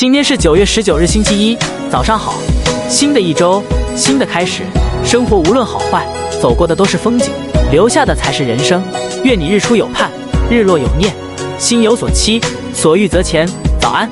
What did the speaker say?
今天是九月十九日，星期一，早上好。新的一周，新的开始，生活无论好坏，走过的都是风景，留下的才是人生。愿你日出有盼，日落有念，心有所期，所欲则前。早安。